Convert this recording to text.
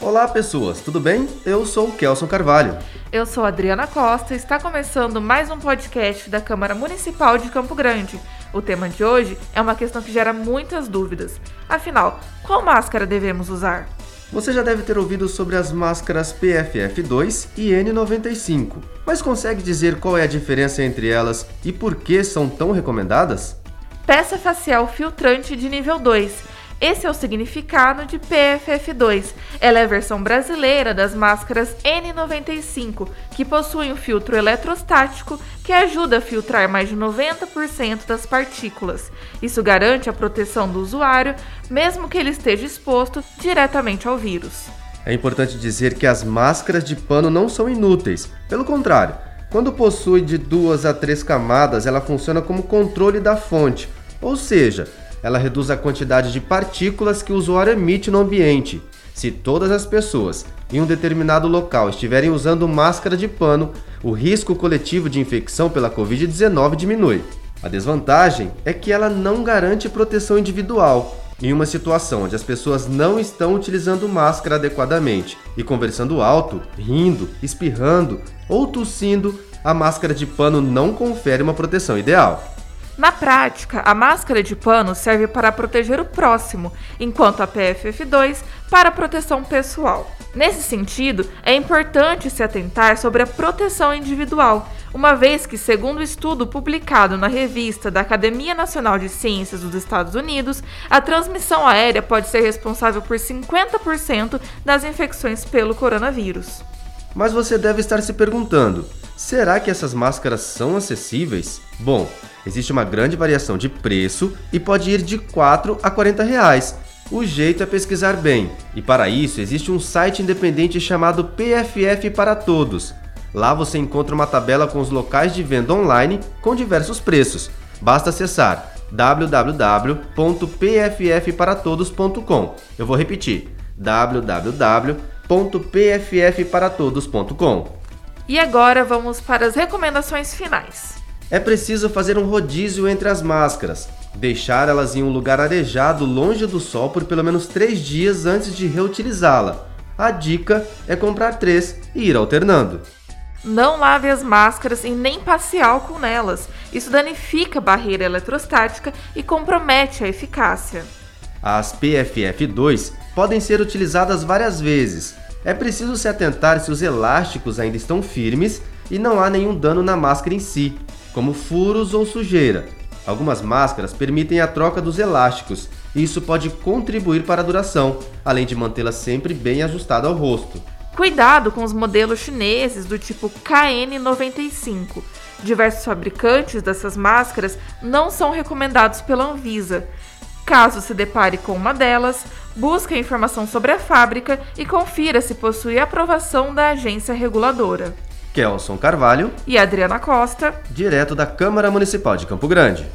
Olá, pessoas, tudo bem? Eu sou o Kelson Carvalho. Eu sou Adriana Costa e está começando mais um podcast da Câmara Municipal de Campo Grande. O tema de hoje é uma questão que gera muitas dúvidas. Afinal, qual máscara devemos usar? Você já deve ter ouvido sobre as máscaras PFF2 e N95, mas consegue dizer qual é a diferença entre elas e por que são tão recomendadas? Peça facial filtrante de nível 2 esse é o significado de PFF2. Ela é a versão brasileira das máscaras N95, que possuem um filtro eletrostático que ajuda a filtrar mais de 90% das partículas. Isso garante a proteção do usuário, mesmo que ele esteja exposto diretamente ao vírus. É importante dizer que as máscaras de pano não são inúteis. Pelo contrário, quando possui de duas a três camadas, ela funciona como controle da fonte, ou seja, ela reduz a quantidade de partículas que o usuário emite no ambiente. Se todas as pessoas em um determinado local estiverem usando máscara de pano, o risco coletivo de infecção pela Covid-19 diminui. A desvantagem é que ela não garante proteção individual. Em uma situação onde as pessoas não estão utilizando máscara adequadamente e conversando alto, rindo, espirrando ou tossindo, a máscara de pano não confere uma proteção ideal. Na prática, a máscara de pano serve para proteger o próximo, enquanto a PFF2 para proteção pessoal. Nesse sentido, é importante se atentar sobre a proteção individual, uma vez que, segundo o estudo publicado na revista da Academia Nacional de Ciências dos Estados Unidos, a transmissão aérea pode ser responsável por 50% das infecções pelo coronavírus. Mas você deve estar se perguntando: será que essas máscaras são acessíveis? Bom, existe uma grande variação de preço e pode ir de 4 a 40 reais. O jeito é pesquisar bem, e para isso existe um site independente chamado PFF para Todos. Lá você encontra uma tabela com os locais de venda online com diversos preços. Basta acessar www.pffparatodos.com. Eu vou repetir: www.pffparatodos.com. E agora vamos para as recomendações finais. É preciso fazer um rodízio entre as máscaras, deixar elas em um lugar arejado longe do sol por pelo menos três dias antes de reutilizá-la. A dica é comprar três e ir alternando. Não lave as máscaras e nem passe álcool nelas. Isso danifica a barreira eletrostática e compromete a eficácia. As PFF2 podem ser utilizadas várias vezes. É preciso se atentar se os elásticos ainda estão firmes e não há nenhum dano na máscara em si como furos ou sujeira. Algumas máscaras permitem a troca dos elásticos, e isso pode contribuir para a duração, além de mantê-la sempre bem ajustada ao rosto. Cuidado com os modelos chineses do tipo KN95. Diversos fabricantes dessas máscaras não são recomendados pela Anvisa. Caso se depare com uma delas, busque a informação sobre a fábrica e confira se possui aprovação da agência reguladora. Kelson Carvalho e Adriana Costa, direto da Câmara Municipal de Campo Grande.